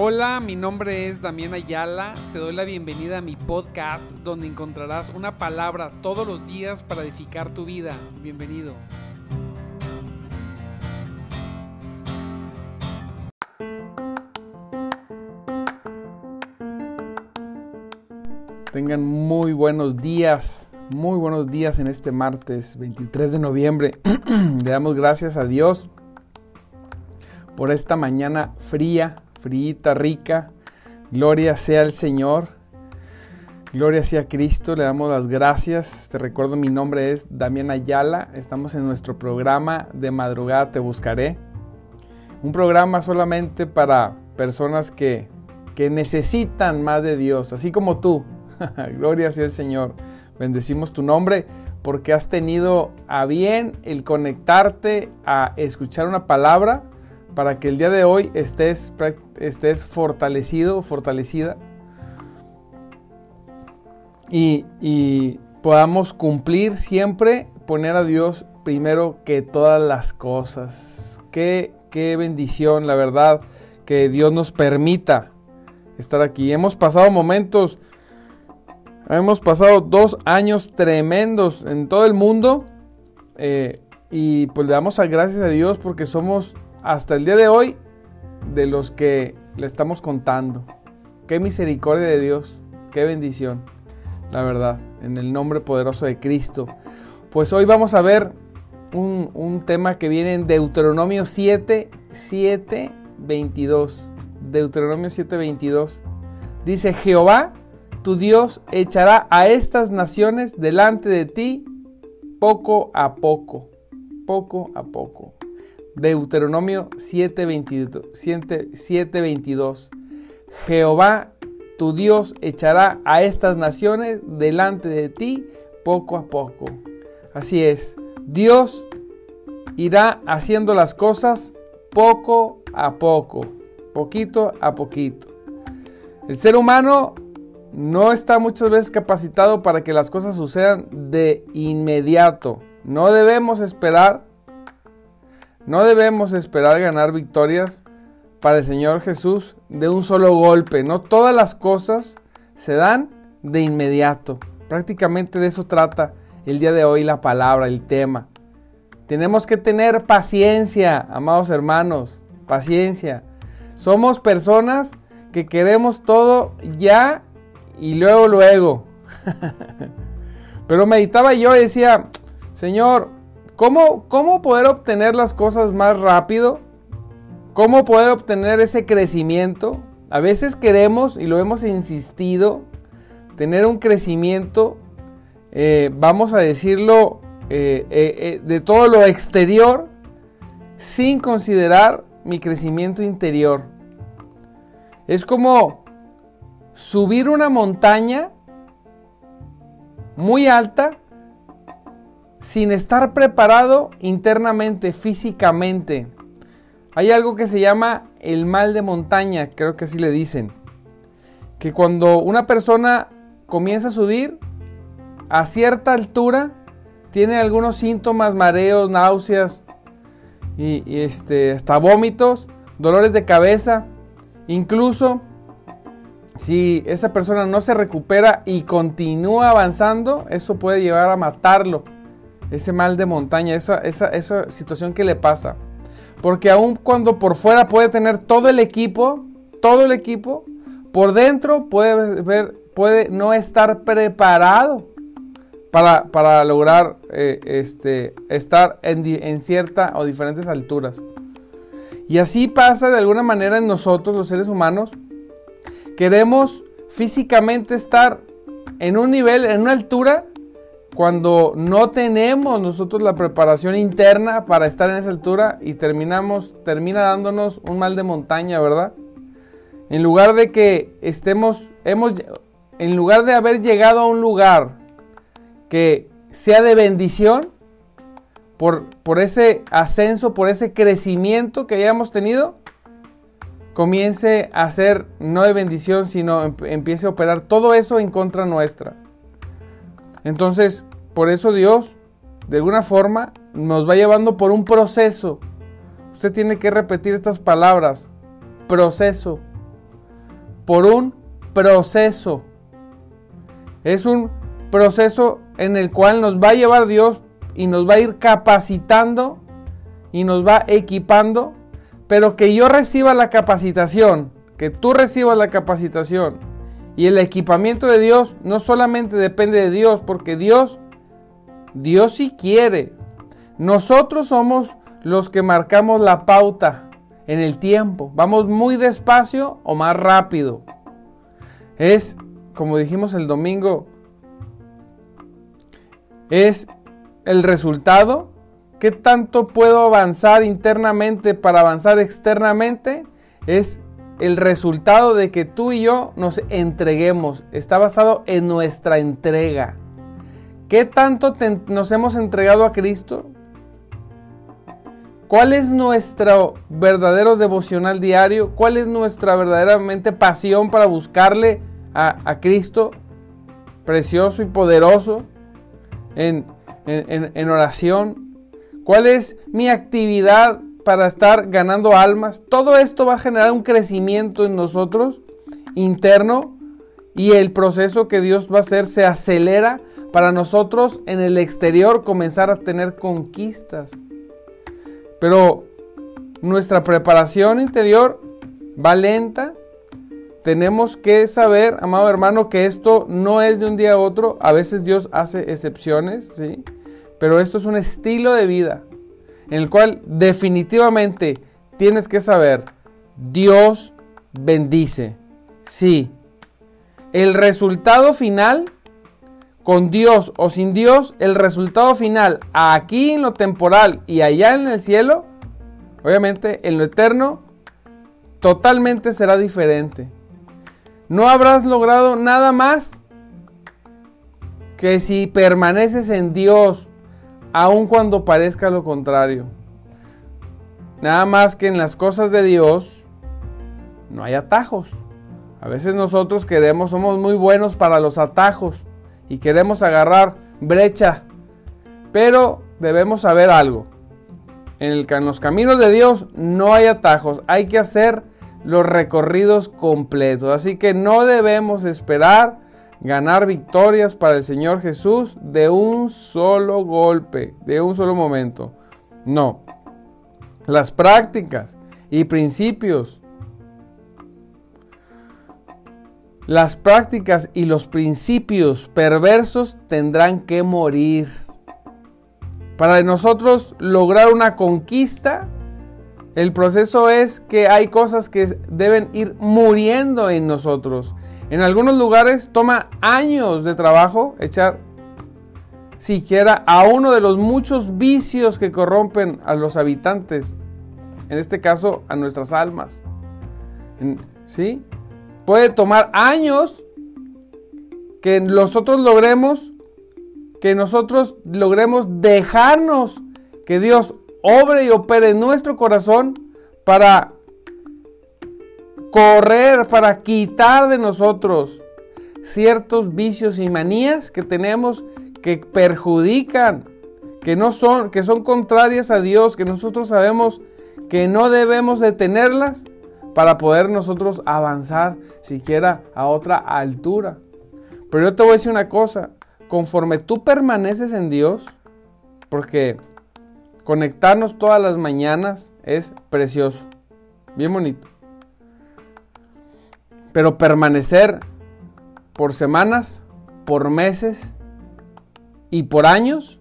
Hola, mi nombre es Damián Ayala. Te doy la bienvenida a mi podcast donde encontrarás una palabra todos los días para edificar tu vida. Bienvenido. Tengan muy buenos días, muy buenos días en este martes 23 de noviembre. Le damos gracias a Dios por esta mañana fría, frita, rica. Gloria sea al Señor. Gloria sea a Cristo. Le damos las gracias. Te recuerdo, mi nombre es Damián Ayala. Estamos en nuestro programa de madrugada Te Buscaré. Un programa solamente para personas que, que necesitan más de Dios, así como tú. Gloria sea al Señor. Bendecimos tu nombre porque has tenido a bien el conectarte a escuchar una palabra para que el día de hoy estés, estés fortalecido, fortalecida y, y podamos cumplir siempre, poner a Dios primero que todas las cosas. Qué, qué bendición, la verdad, que Dios nos permita estar aquí. Hemos pasado momentos, hemos pasado dos años tremendos en todo el mundo eh, y pues le damos gracias a Dios porque somos hasta el día de hoy de los que le estamos contando. Qué misericordia de Dios, qué bendición, la verdad, en el nombre poderoso de Cristo. Pues hoy vamos a ver un, tema que viene en Deuteronomio 7, 7, 22. Deuteronomio 7, 22. Dice, Jehová, tu Dios, echará a estas naciones delante de ti poco a poco, poco a poco. Deuteronomio 7:22. Jehová tu Dios echará a estas naciones delante de ti poco a poco. Así es, Dios irá haciendo las cosas poco a poco, poquito a poquito. El ser humano no está muchas veces capacitado para que las cosas sucedan de inmediato. No debemos esperar no debemos esperar ganar victorias para el Señor Jesús de un solo golpe. No todas las cosas se dan de inmediato. Prácticamente de eso trata el día de hoy la palabra, el tema. Tenemos que tener paciencia, amados hermanos, paciencia. Somos personas que queremos todo ya y luego, luego. Pero meditaba yo y decía, Señor, ¿Cómo, poder obtener las cosas más rápido? ¿Cómo poder obtener ese crecimiento? A veces queremos, y lo hemos insistido, tener un crecimiento, eh, vamos a decirlo, eh, eh, de todo lo exterior, sin considerar mi crecimiento interior. Es como subir una montaña muy alta sin estar preparado internamente, físicamente. Hay algo que se llama el mal de montaña, creo que así le dicen. Que cuando una persona comienza a subir a cierta altura, tiene algunos síntomas, mareos, náuseas y, este, hasta vómitos, dolores de cabeza. Incluso si esa persona no se recupera y continúa avanzando, eso puede llevar a matarlo ese mal de montaña, esa, esa, situación que le pasa. Porque aun cuando por fuera puede tener todo el equipo, todo el equipo, por dentro puede, ver, puede no estar preparado para, lograr eh, este, estar en, en cierta o diferentes alturas. Y así pasa de alguna manera en nosotros, los seres humanos. Queremos físicamente estar en un nivel, en una altura cuando no tenemos nosotros la preparación interna para estar en esa altura y terminamos, termina dándonos un mal de montaña, ¿verdad? En lugar de que estemos, hemos, en lugar de haber llegado a un lugar que sea de bendición, por, por ese ascenso, por ese crecimiento que hayamos tenido, comience a ser no de bendición, sino empiece a operar todo eso en contra nuestra. Entonces, por eso Dios, de alguna forma, nos va llevando por un proceso. Usted tiene que repetir estas palabras. Proceso, por un proceso. Es un proceso en el cual nos va a llevar Dios y nos va a ir capacitando y nos va equipando, pero que yo reciba la capacitación, que tú recibas la capacitación y el equipamiento de Dios no solamente depende de Dios, porque Dios, Dios sí quiere. Nosotros somos los que marcamos la pauta en el tiempo. Vamos muy despacio o más rápido. Es, como dijimos el domingo, es el resultado. ¿Qué tanto puedo avanzar internamente para avanzar externamente? Es el resultado de que tú y yo nos entreguemos. Está basado en nuestra entrega. ¿Qué tanto nos hemos entregado a Cristo? ¿Cuál es nuestro verdadero devocional diario? ¿Cuál es nuestra verdaderamente pasión para buscarle a, Cristo precioso y poderoso en, oración? ¿Cuál es mi actividad para estar ganando almas? Todo esto va a generar un crecimiento en nosotros interno y el proceso que Dios va a hacer se acelera para nosotros en el exterior comenzar a tener conquistas. Pero nuestra preparación interior va lenta. Tenemos que saber, amado hermano, que esto no es de un día a otro. A veces Dios hace excepciones, ¿sí? Pero esto es un estilo de vida en el cual definitivamente tienes que saber, Dios bendice. Sí. El resultado final, con Dios o sin Dios, el resultado final aquí en lo temporal y allá en el cielo, obviamente en lo eterno, totalmente será diferente. No habrás logrado nada más que si permaneces en Dios, aun cuando parezca lo contrario. Nada más que en las cosas de Dios no hay atajos. A veces nosotros queremos, somos muy buenos para los atajos y queremos agarrar brecha. Pero debemos saber algo. En, en los caminos de Dios no hay atajos. Hay que hacer los recorridos completos. Así que no debemos esperar ganar victorias para el Señor Jesús de un solo golpe, de un solo momento. No. Las prácticas y principios. Las prácticas y los principios perversos tendrán que morir. Para nosotros lograr una conquista, el proceso es que hay cosas que deben ir muriendo en nosotros. En algunos lugares toma años de trabajo echar siquiera a uno de los muchos vicios que corrompen a los habitantes, en este caso a nuestras almas. ¿Sí? Puede tomar años que nosotros logremos, que nosotros logremos dejarnos que Dios obre y opere en nuestro corazón para correr para quitar de nosotros ciertos vicios y manías que tenemos que perjudican, que no son, que son contrarias a Dios, que nosotros sabemos que no debemos detenerlas para poder nosotros avanzar siquiera a otra altura. Pero yo te voy a decir una cosa, conforme tú permaneces en Dios, porque conectarnos todas las mañanas es precioso, bien bonito. Pero permanecer por semanas, por meses y por años,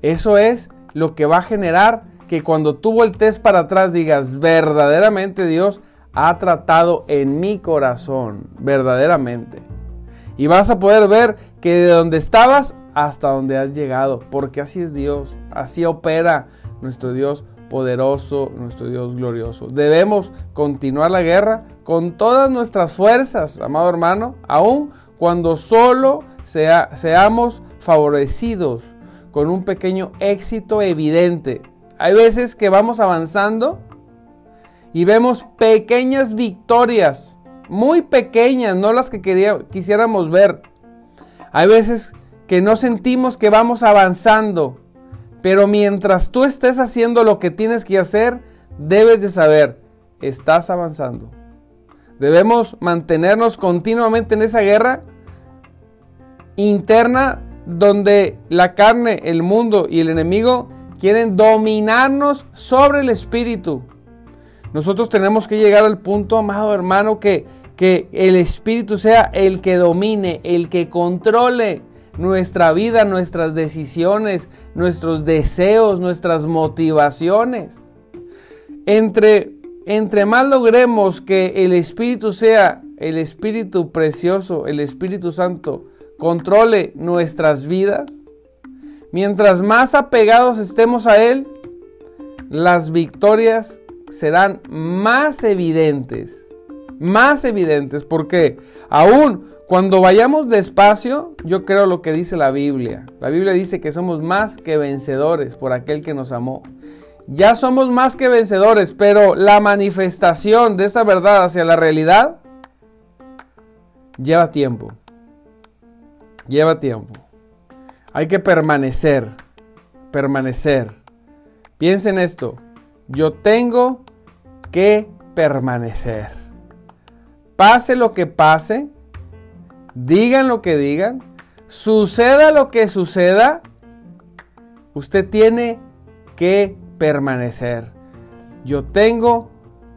eso es lo que va a generar que cuando tú voltees para atrás digas, verdaderamente Dios ha tratado en mi corazón, verdaderamente. Y vas a poder ver que de donde estabas hasta donde has llegado, porque así es Dios, así opera nuestro Dios poderoso, nuestro Dios glorioso. Debemos continuar la guerra con todas nuestras fuerzas, amado hermano, aun cuando solo seamos favorecidos con un pequeño éxito evidente. Hay veces que vamos avanzando y vemos pequeñas victorias, muy pequeñas, no las que quisiéramos ver. Hay veces que no sentimos que vamos avanzando, pero mientras tú estés haciendo lo que tienes que hacer, debes de saber, estás avanzando. Debemos mantenernos continuamente en esa guerra interna donde la carne, el mundo y el enemigo quieren dominarnos sobre el espíritu. Nosotros tenemos que llegar al punto, amado hermano, que, que el espíritu sea el que domine, el que controle nuestra vida, nuestras decisiones, nuestros deseos, nuestras motivaciones. Entre, entre más logremos que el espíritu sea el espíritu precioso, el Espíritu Santo, controle nuestras vidas, mientras más apegados estemos a Él, las victorias serán más evidentes, más evidentes, porque aún cuando vayamos despacio, yo creo lo que dice la Biblia. La Biblia dice que somos más que vencedores por aquel que nos amó. Ya somos más que vencedores, pero la manifestación de esa verdad hacia la realidad lleva tiempo. Lleva tiempo. Hay que permanecer, permanecer. Piensen esto, yo tengo que permanecer. Pase lo que pase, digan lo que digan, suceda lo que suceda, usted tiene que permanecer. Yo tengo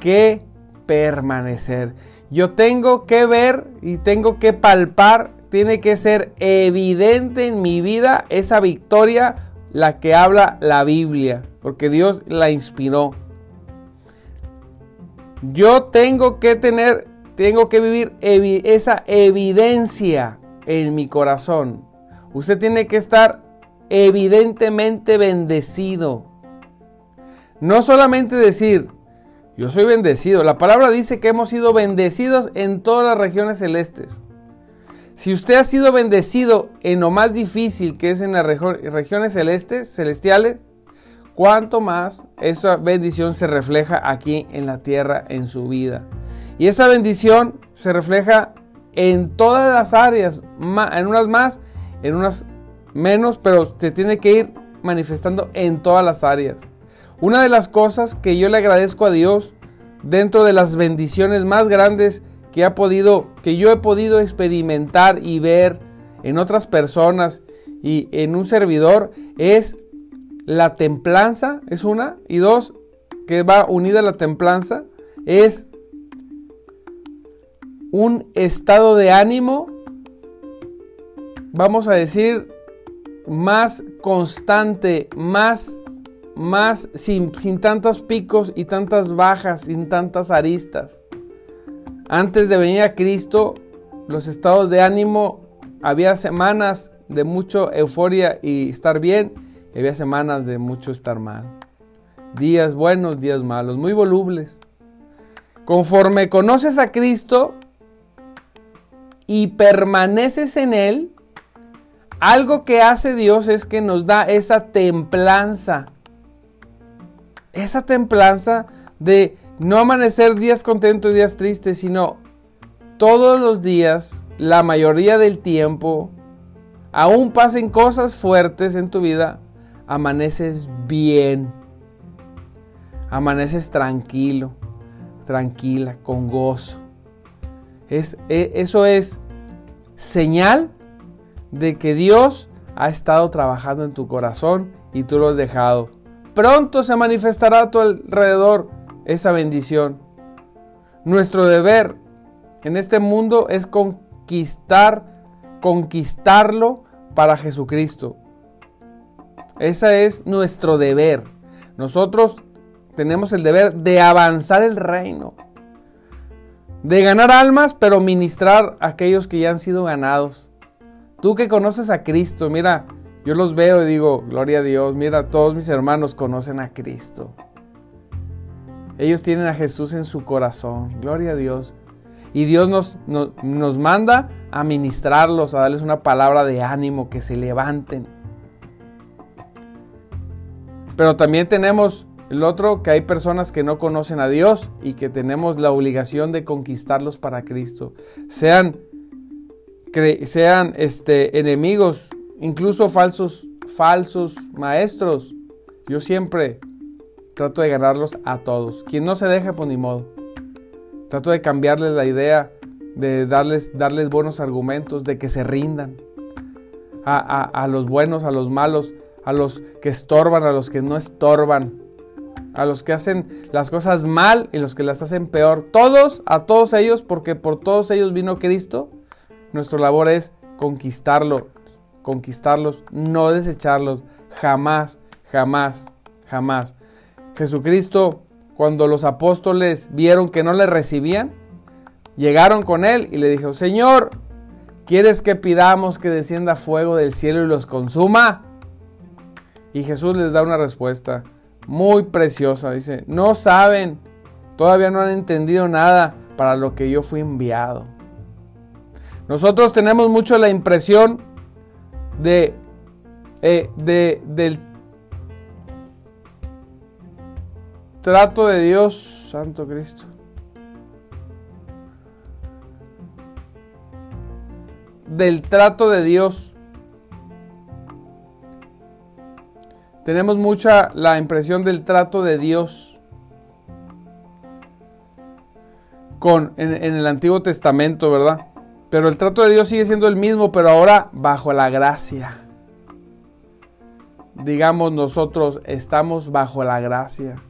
que permanecer. Yo tengo que ver y tengo que palpar, tiene que ser evidente en mi vida esa victoria, la que habla la Biblia, porque Dios la inspiró. Yo tengo que tener, tengo que vivir esa evidencia en mi corazón. Usted tiene que estar evidentemente bendecido. No solamente decir, yo soy bendecido. La palabra dice que hemos sido bendecidos en todas las regiones celestes. Si usted ha sido bendecido en lo más difícil que es en las regiones celestes, celestiales, cuánto más esa bendición se refleja aquí en la tierra, en su vida. Y esa bendición se refleja en todas las áreas, en unas más, en unas menos, pero se tiene que ir manifestando en todas las áreas. Una de las cosas que yo le agradezco a Dios dentro de las bendiciones más grandes que ha podido que yo he podido experimentar y ver en otras personas y en un servidor es la templanza es una. Y dos, que va unida a la templanza, es un estado de ánimo, vamos a decir, más constante, más, más sin, sin tantos picos y tantas bajas, sin tantas aristas. Antes de venir a Cristo, los estados de ánimo, había semanas de mucha euforia y estar bien, había semanas de mucho estar mal. Días buenos, días malos, muy volubles. Conforme conoces a Cristo y permaneces en Él, algo que hace Dios es que nos da esa templanza. Esa templanza de no amanecer días contentos y días tristes, sino todos los días, la mayoría del tiempo, aún pasen cosas fuertes en tu vida, amaneces bien, amaneces tranquilo, tranquila, con gozo. Es, e, eso es señal de que Dios ha estado trabajando en tu corazón y tú lo has dejado. Pronto se manifestará a tu alrededor esa bendición. Nuestro deber en este mundo es conquistar, conquistarlo para Jesucristo. Ese es nuestro deber. Nosotros tenemos el deber de avanzar el reino. De ganar almas, pero ministrar a aquellos que ya han sido ganados. Tú que conoces a Cristo, mira, yo los veo y digo, gloria a Dios, mira, todos mis hermanos conocen a Cristo. Ellos tienen a Jesús en su corazón, gloria a Dios. Y Dios nos, nos, manda a ministrarlos, a darles una palabra de ánimo, que se levanten. Pero también tenemos el otro, que hay personas que no conocen a Dios y que tenemos la obligación de conquistarlos para Cristo. Sean, sean este, enemigos, incluso falsos, falsos maestros. Yo siempre trato de ganarlos a todos. Quien no se deja, pues ni modo. Trato de cambiarles la idea, de darles, darles buenos argumentos, de que se rindan. A, los buenos, a los malos, a los que estorban, a los que no estorban, a los que hacen las cosas mal y los que las hacen peor. Todos, a todos ellos, porque por todos ellos vino Cristo. Nuestra labor es conquistarlo, conquistarlos, no desecharlos, jamás, jamás, jamás. Jesucristo, cuando los apóstoles vieron que no le recibían, llegaron con él y le dijo, Señor, ¿quieres que pidamos que descienda fuego del cielo y los consuma? Y Jesús les da una respuesta muy preciosa. Dice, no saben, todavía no han entendido nada para lo que yo fui enviado. Nosotros tenemos mucho la impresión de, eh, de, del trato de Dios, Santo Cristo. Del trato de Dios. Tenemos mucha la impresión del trato de Dios con en, en el Antiguo Testamento, ¿verdad? Pero el trato de Dios sigue siendo el mismo, pero ahora bajo la gracia. Digamos nosotros estamos bajo la gracia.